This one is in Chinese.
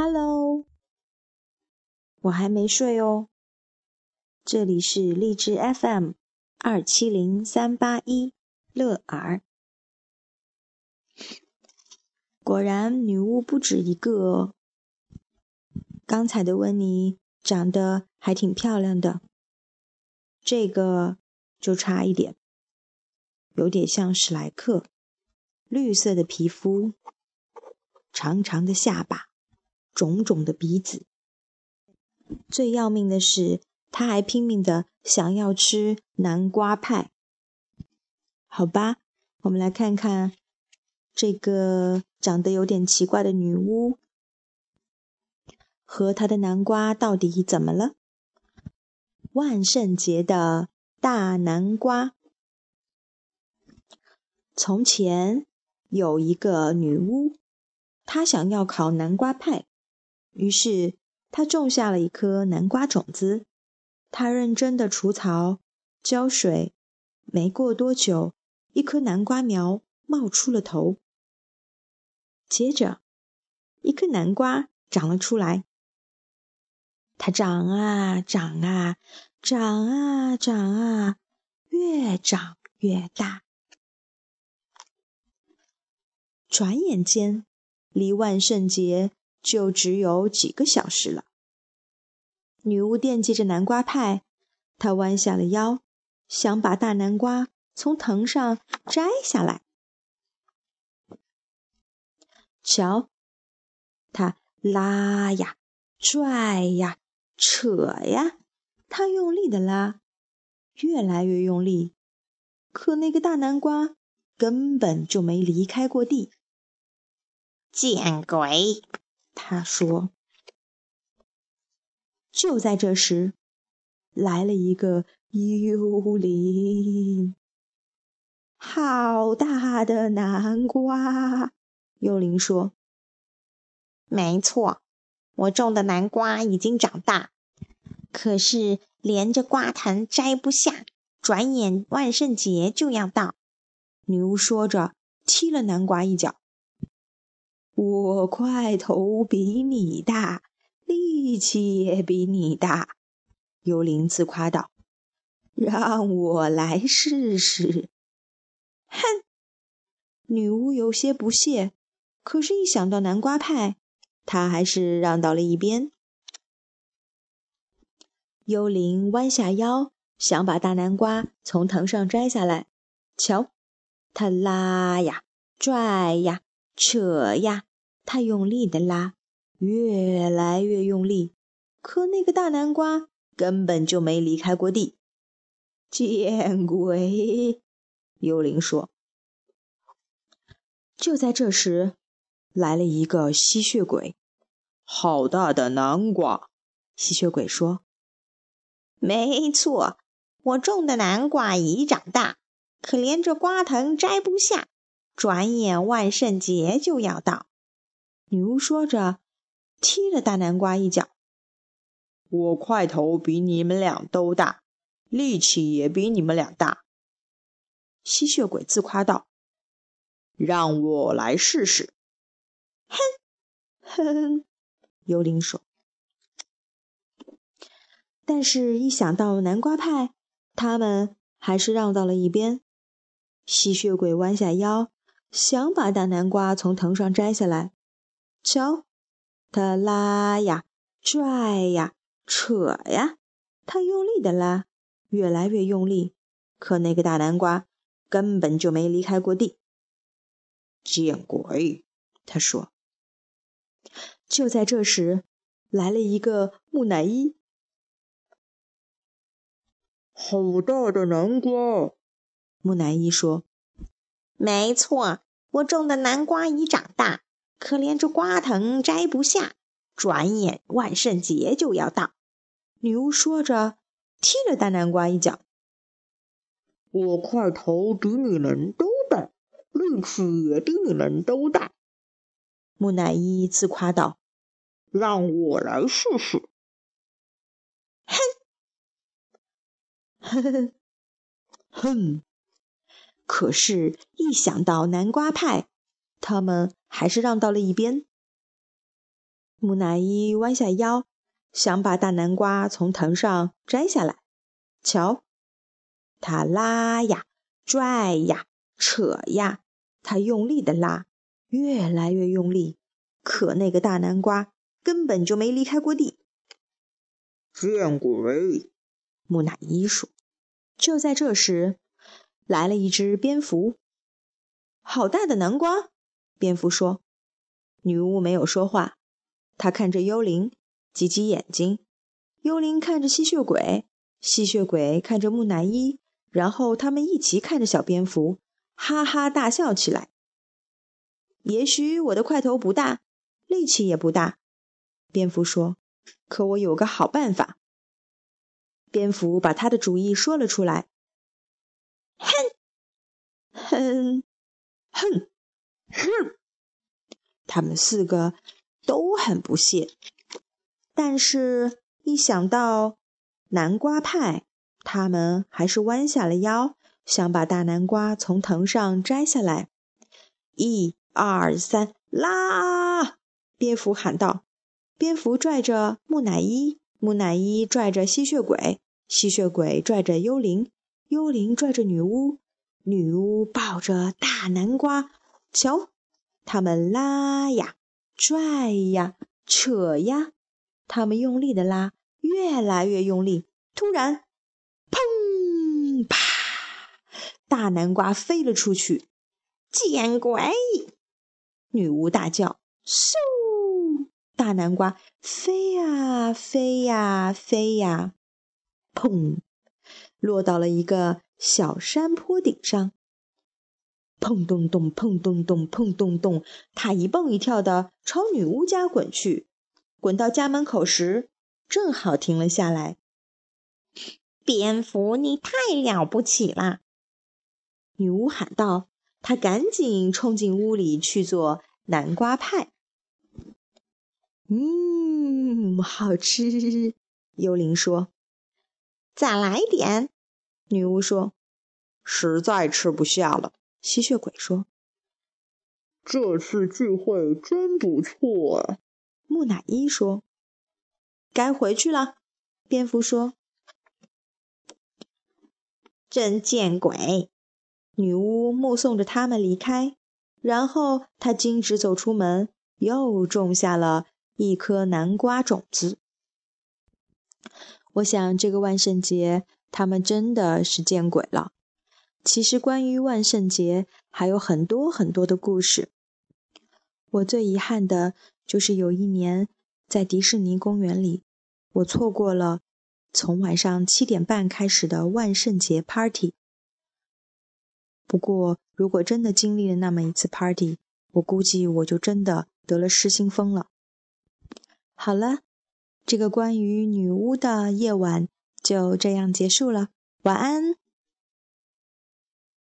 Hello，我还没睡哦。这里是荔枝 FM 二七零三八一乐儿。果然，女巫不止一个哦。刚才的温妮长得还挺漂亮的，这个就差一点，有点像史莱克，绿色的皮肤，长长的下巴，肿肿的鼻子。最要命的是，他还拼命的想要吃南瓜派。好吧，我们来看看这个长得有点奇怪的女巫。和他的南瓜到底怎么了？万圣节的大南瓜。从前有一个女巫，她想要烤南瓜派，于是他种下了一颗南瓜种子。他认真的除草、浇水，没过多久，一颗南瓜苗冒出了头。接着，一颗南瓜长了出来。它长啊长啊，长啊长啊，越长越大。转眼间，离万圣节就只有几个小时了。女巫惦记着南瓜派，她弯下了腰，想把大南瓜从藤上摘下来。瞧，她拉呀，拽呀。扯呀，她用力的拉，越来越用力，可那个大南瓜根本就没离开过地。见鬼！他说。就在这时，来了一个幽灵。好大的南瓜！幽灵说。没错。我种的南瓜已经长大，可是连着瓜藤摘不下。转眼万圣节就要到，女巫说着，踢了南瓜一脚。我块头比你大，力气也比你大，幽灵自夸道：“让我来试试。”哼！女巫有些不屑，可是，一想到南瓜派。她还是让到了一边。幽灵弯下腰，想把大南瓜从藤上摘下来。瞧，他拉呀，拽呀，扯呀，他用力的拉，越来越用力，可那个大南瓜根本就没离开过地。见鬼！幽灵说。就在这时。来了一个吸血鬼，好大的南瓜！吸血鬼说：“没错，我种的南瓜已长大，可连着瓜藤摘不下。转眼万圣节就要到。”女巫说着，踢了大南瓜一脚。“我块头比你们俩都大，力气也比你们俩大。”吸血鬼自夸道，“让我来试试。”哼，哼，幽灵说。但是，一想到南瓜派，他们还是让到了一边。吸血鬼弯下腰，想把大南瓜从藤上摘下来。瞧，他拉呀，拽呀，扯呀，他用力的拉，越来越用力，可那个大南瓜根本就没离开过地。见鬼！他说。就在这时，来了一个木乃伊。好大的南瓜！木乃伊说：“没错，我种的南瓜已长大，可怜这瓜藤摘不下。转眼万圣节就要到。”女巫说着，踢了大南瓜一脚。“我块头比你们都大，力气也比你们都大。”木乃伊自夸道：“让我来试试。”哼，哼哼哼！可是，一想到南瓜派，他们还是让到了一边。木乃伊弯下腰，想把大南瓜从藤上摘下来。瞧，他拉呀，拽呀，扯呀，他用力的拉，越来越用力，可那个大南瓜根本就没离开过地。见鬼！木乃伊说。就在这时，来了一只蝙蝠。好大的南瓜！蝙蝠说。女巫没有说话，她看着幽灵，挤挤眼睛。幽灵看着吸血鬼，吸血鬼看着木乃伊，然后他们一起看着小蝙蝠，哈哈大笑起来。也许我的块头不大，力气也不大，蝙蝠说。可我有个好办法。蝙蝠把他的主意说了出来。哼，哼，哼，哼！他们四个都很不屑，但是，一想到南瓜派，他们还是弯下了腰，想把大南瓜从藤上摘下来。一、二、三，拉！蝙蝠喊道。蝙蝠拽着木乃伊，木乃伊拽着吸血鬼，吸血鬼拽着幽灵，幽灵拽着女巫，女巫抱着大南瓜。瞧，他们拉呀，拽呀，扯呀，他们用力的拉，越来越用力。突然，砰！啪！大南瓜飞了出去。见鬼！女巫大叫。嗖！大南瓜飞呀飞呀飞呀，砰，落到了一个小山坡顶上。砰咚咚，砰咚咚，砰咚咚，他一蹦一跳的朝女巫家滚去。滚到家门口时，正好停了下来。蝙蝠，你太了不起了！女巫喊道。她赶紧冲进屋里去做南瓜派。嗯，好吃。幽灵说：“再来点。”女巫说：“实在吃不下了。”吸血鬼说：“这次聚会真不错。”木乃伊说：“该回去了。”蝙蝠说：“真见鬼！”女巫目送着他们离开，然后她径直走出门，又种下了。一颗南瓜种子。我想，这个万圣节他们真的是见鬼了。其实，关于万圣节还有很多很多的故事。我最遗憾的就是有一年在迪士尼公园里，我错过了从晚上七点半开始的万圣节 party。不过，如果真的经历了那么一次 party，我估计我就真的得了失心疯了。好了，这个关于女巫的夜晚就这样结束了。晚安。